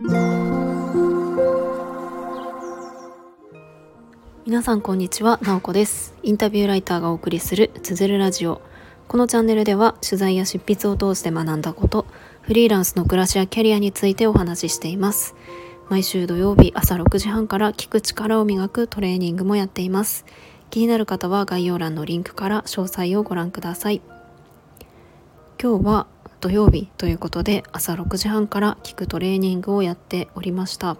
皆さんこんにちは、なおこです。インタビューライターがお送りするつづるラジオ。このチャンネルでは取材や執筆を通して学んだことフリーランスの暮らしやキャリアについてお話ししています。毎週土曜日朝6時半から聞く力を磨くトレーニングもやっています。気になる方は概要欄のリンクから詳細をご覧ください。今日は土曜日ということで朝6時半から聞くトレーニングをやっておりました。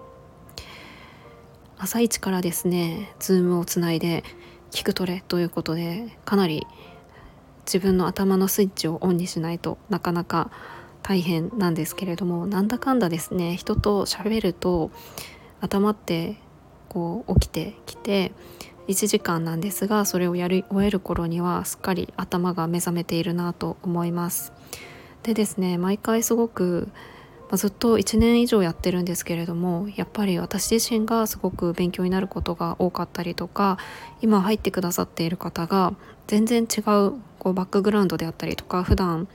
朝一からですねズームをつないで聞くトレということでかなり自分の頭のスイッチをオンにしないとなかなか大変なんですけれどもなんだかんだですね人と喋ると頭ってこう起きてきて1時間なんですがそれをやり終える頃にはすっかり頭が目覚めているなと思います。でですね毎回すごく、まあ、ずっと1年以上やってるんですけれどもやっぱり私自身がすごく勉強になることが多かったりとか今入ってくださっている方が全然違うこうバックグラウンドであったりとか普段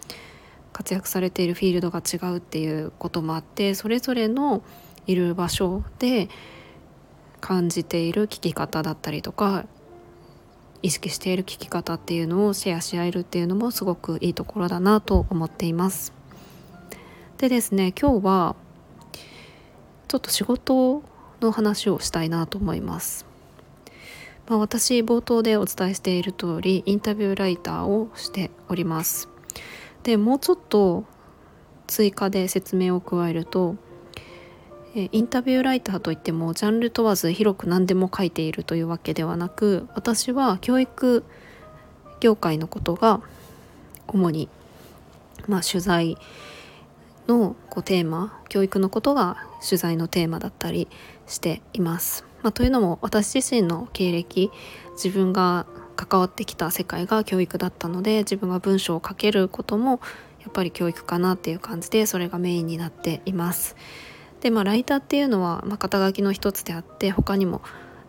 活躍されているフィールドが違うっていうこともあってそれぞれのいる場所で感じている聞き方だったりとか意識している聞き方っていうのをシェアし合えるっていうのもすごくいいところだなと思っています。でですね今日はちょっと仕事の話をしたいなと思います。まあ、私冒頭でお伝えしている通りインタビューライターをしております。でもうちょっと追加で説明を加えるとインタビューライターといってもジャンル問わず広く何でも書いているというわけではなく私は教育業界のことが主に、まあ、取材のこうテーマ教育のことが取材のテーマだったりしています。まあ、というのも私自身の経歴自分が関わってきた世界が教育だったので自分が文章を書けることもやっぱり教育かなっていう感じでそれがメインになっています。でまあライターっていうのは、まあ、肩書きの一つであって他にも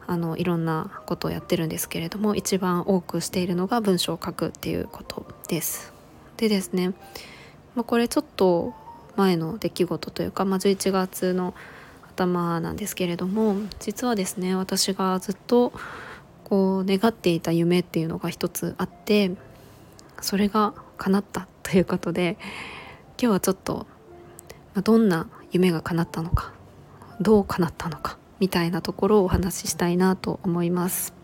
あのいろんなことをやってるんですけれども一番多くしているのが文章を書くっていうことです。でですね、まあ、これちょっと前の出来事というか、まあ、11月の頭なんですけれども実はですね私がずっとこう願っていた夢っていうのが一つあってそれが叶ったということで今日はちょっと、ま、どんな夢が叶ったのかどう叶ったのかみたいなところをお話ししたいなと思います。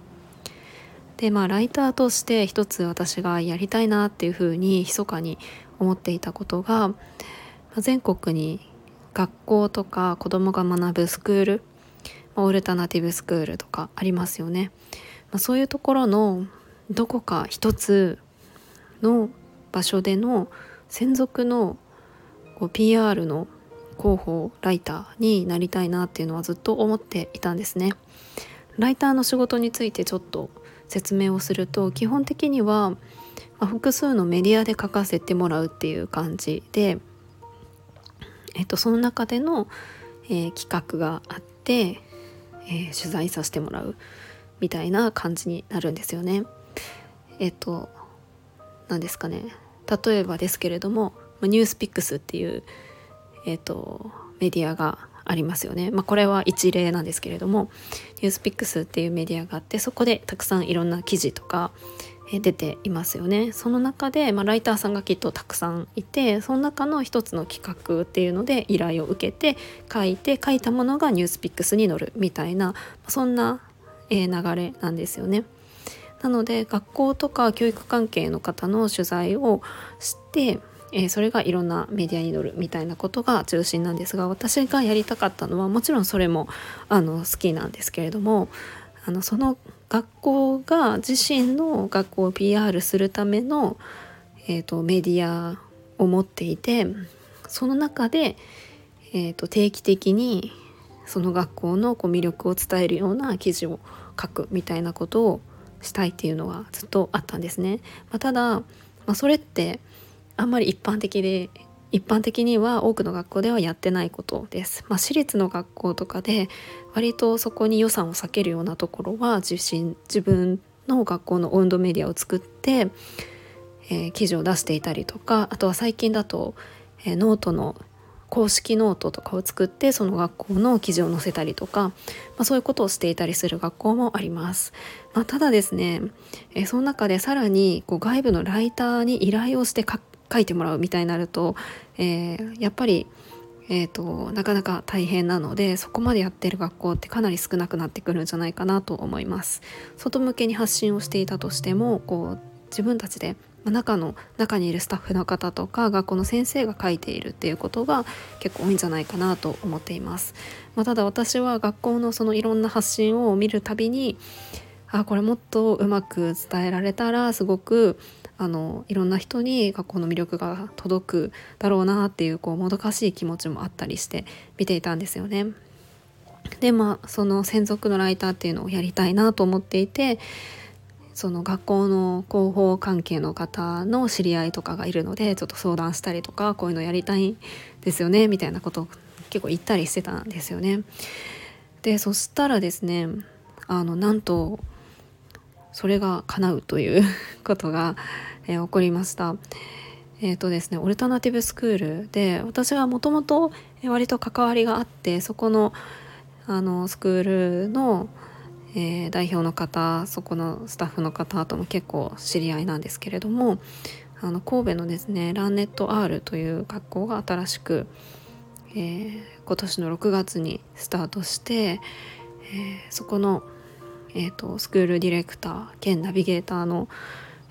でまあライターとして一つ私がやりたいなっていうふうに密かに思っていたことが、全国に学校とか子どもが学ぶスクール、オルタナティブスクールとかありますよね。まあ、そういうところのどこか一つの場所での専属のこう PR の広報ライターになりたいなっていうのはずっと思っていたんですね。ライターの仕事についてちょっと説明をすると基本的には、まあ、複数のメディアで書かせてもらうっていう感じで、えっと、その中での、えー、企画があって、えー、取材させてもらうみたいな感じになるんですよね。えっと何ですかね例えばですけれどもニュースピックスっていうえーと、メディアがありますよね。まあ、これは一例なんですけれどもニュースピックスっていうメディアがあってそこでたくさんいろんな記事とか出ていますよね。その中で、まあ、ライターさんがきっとたくさんいてその中の一つの企画っていうので依頼を受けて書いて書いたものがニュースピックスに載るみたいなそんな、え流れなんですよね。なので学校とか教育関係の方の取材をしてえー、それがいろんなメディアに載るみたいなことが中心なんですが私がやりたかったのはもちろんそれもあの好きなんですけれどもあのその学校が自身の学校を PR するための、えーと、メディアを持っていてその中で、えーと、定期的にその学校のこう魅力を伝えるような記事を書くみたいなことをしたいっていうのはずっとあったんですね。まあ、ただ、まあ、それってあんまり一般的で一般的には多くの学校ではやってないことです。まあ、私立の学校とかで割とそこに予算を割けるようなところは自身自分の学校のオウンドメディアを作って、えー、記事を出していたりとかあとは最近だと、えー、ノートの公式ノートとかを作ってその学校の記事を載せたりとか、まあ、そういうことをしていたりする学校もあります。まあ、ただですね、えその中でさらにこう外部のライターに依頼をして書いてもらうみたいになると、えー、やっぱりえーと、なかなか大変なのでそこまでやってる学校ってかなり少なくなってくるんじゃないかなと思います。外向けに発信をしていたとしてもこう自分たちで中の中にいるスタッフの方とか学校の先生が書いているっていうことが結構多いんじゃないかなと思っています、まあ、ただ私は学校のそのいろんな発信を見るたびにあこれもっとうまく伝えられたらすごくあのいろんな人に学校の魅力が届くだろうなっていうこうもどかしい気持ちもあったりして見ていたんですよね。でまあその専属のライターっていうのをやりたいなと思っていてその学校の広報関係の方の知り合いとかがいるのでちょっと相談したりとかこういうのやりたいんですよねみたいなことを結構言ったりしてたんですよね。でそしたらですねあのなんとそれが叶うということが、えー、起こりました。えーとですね、オルタナティブスクールで私はもともと割と関わりがあってそこのあのスクールの、えー、代表の方そこのスタッフの方とも結構知り合いなんですけれどもあの神戸のですねランネット R という学校が新しく、えー、今年の6月にスタートして、えー、そこのえーと、スクールディレクター兼ナビゲーターの、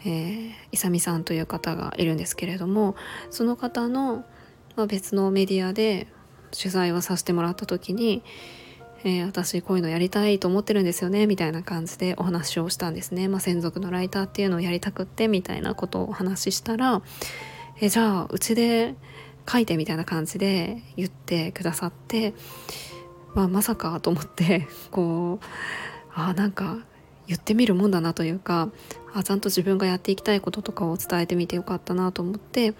えー、さんという方がいるんですけれどもその方の、まあ、別のメディアで取材をさせてもらった時に、えー、私こういうのやりたいと思ってるんですよねみたいな感じでお話をしたんですね、まあ、専属のライターっていうのをやりたくってみたいなことをお話ししたら、えー、じゃあうちで書いてみたいな感じで言ってくださって、まあ、まさかと思ってこうあなんか言ってみるもんだなというかあちゃんと自分がやっていきたいこととかを伝えてみてよかったなと思って。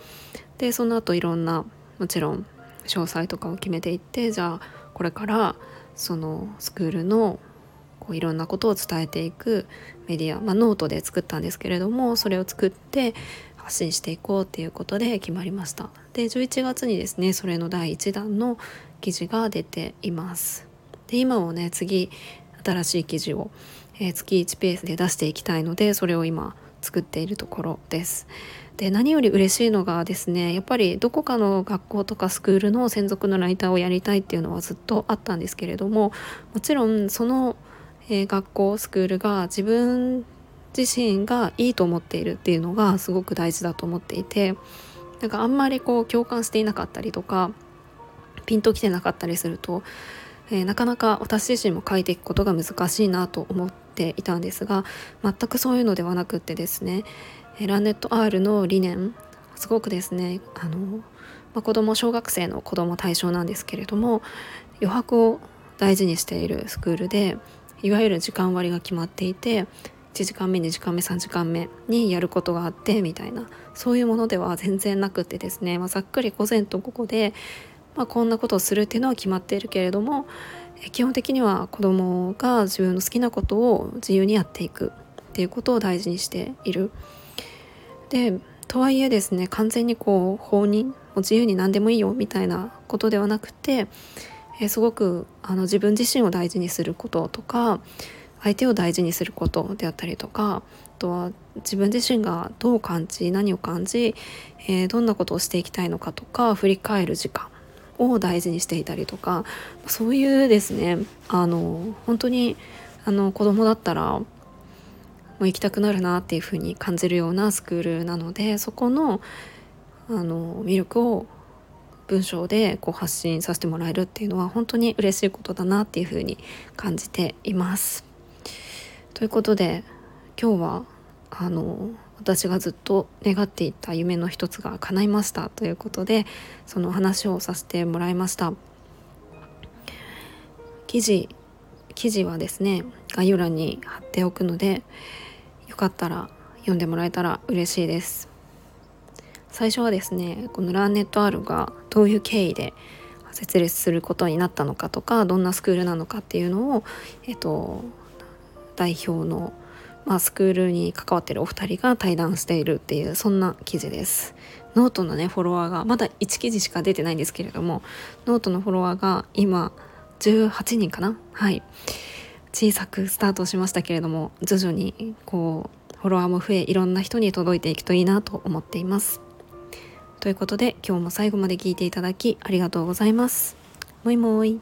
でその後いろんなもちろん詳細とかを決めていってじゃあこれからそのスクールのこういろんなことを伝えていくメディア、まあ、ノートで作ったんですけれどもそれを作って発信していこうっていうことで決まりました。で11月にですねそれの第1弾の記事が出ています。で今もね次新しい記事を、えー、月1ペースで出していきたいのでそれを今作っているところです。で何より嬉しいのがですねやっぱりどこかの学校とかスクールの専属のライターをやりたいっていうのはずっとあったんですけれどももちろんその、えー、学校スクールが自分自身がいいと思っているっていうのがすごく大事だと思っていてなんかあんまりこう共感していなかったりとかピンときてなかったりするとえー、なかなか私自身も書いていくことが難しいなと思っていたんですが全くそういうのではなくってですね、えー、ランネット R の理念すごくですねあの、まあ、子供小学生の子供対象なんですけれども余白を大事にしているスクールでいわゆる時間割が決まっていて1時間目2時間目3時間目にやることがあってみたいなそういうものでは全然なくてですね、まあ、ざっくり午前と午後でまあ、こんなことをするっていうのは決まっているけれども基本的には子どもが自分の好きなことを自由にやっていくっていうことを大事にしている。でとはいえですね完全にこう放任もう自由に何でもいいよみたいなことではなくてえすごくあの自分自身を大事にすることとか相手を大事にすることであったりとかあとは自分自身がどう感じ何を感じ、えー、どんなことをしていきたいのかとか振り返る時間を大事にしていたりとかそういうですねあの本当にあの子供だったらもう行きたくなるなっていう風に感じるようなスクールなのでそこのあの魅力を文章でこう発信させてもらえるっていうのは本当に嬉しいことだなっていう風に感じています。ということで今日はあの私がずっと願っていた夢の一つが叶いましたということでその話をさせてもらいました。記事記事はですね概要欄に貼っておくのでよかったら読んでもらえたら嬉しいです。最初はですねこのラーネット R がどういう経緯で設立することになったのかとかどんなスクールなのかっていうのを、えっと、代表のまあ、スクールに関わってるお二人が対談しているっていうそんな記事です。ノートのねフォロワーがまだ1記事しか出てないんですけれどもノートのフォロワーが今18人かな？はい小さくスタートしましたけれども徐々にこうフォロワーも増えいろんな人に届いていくといいなと思っています。ということで今日も最後まで聞いていただきありがとうございます。もいもい。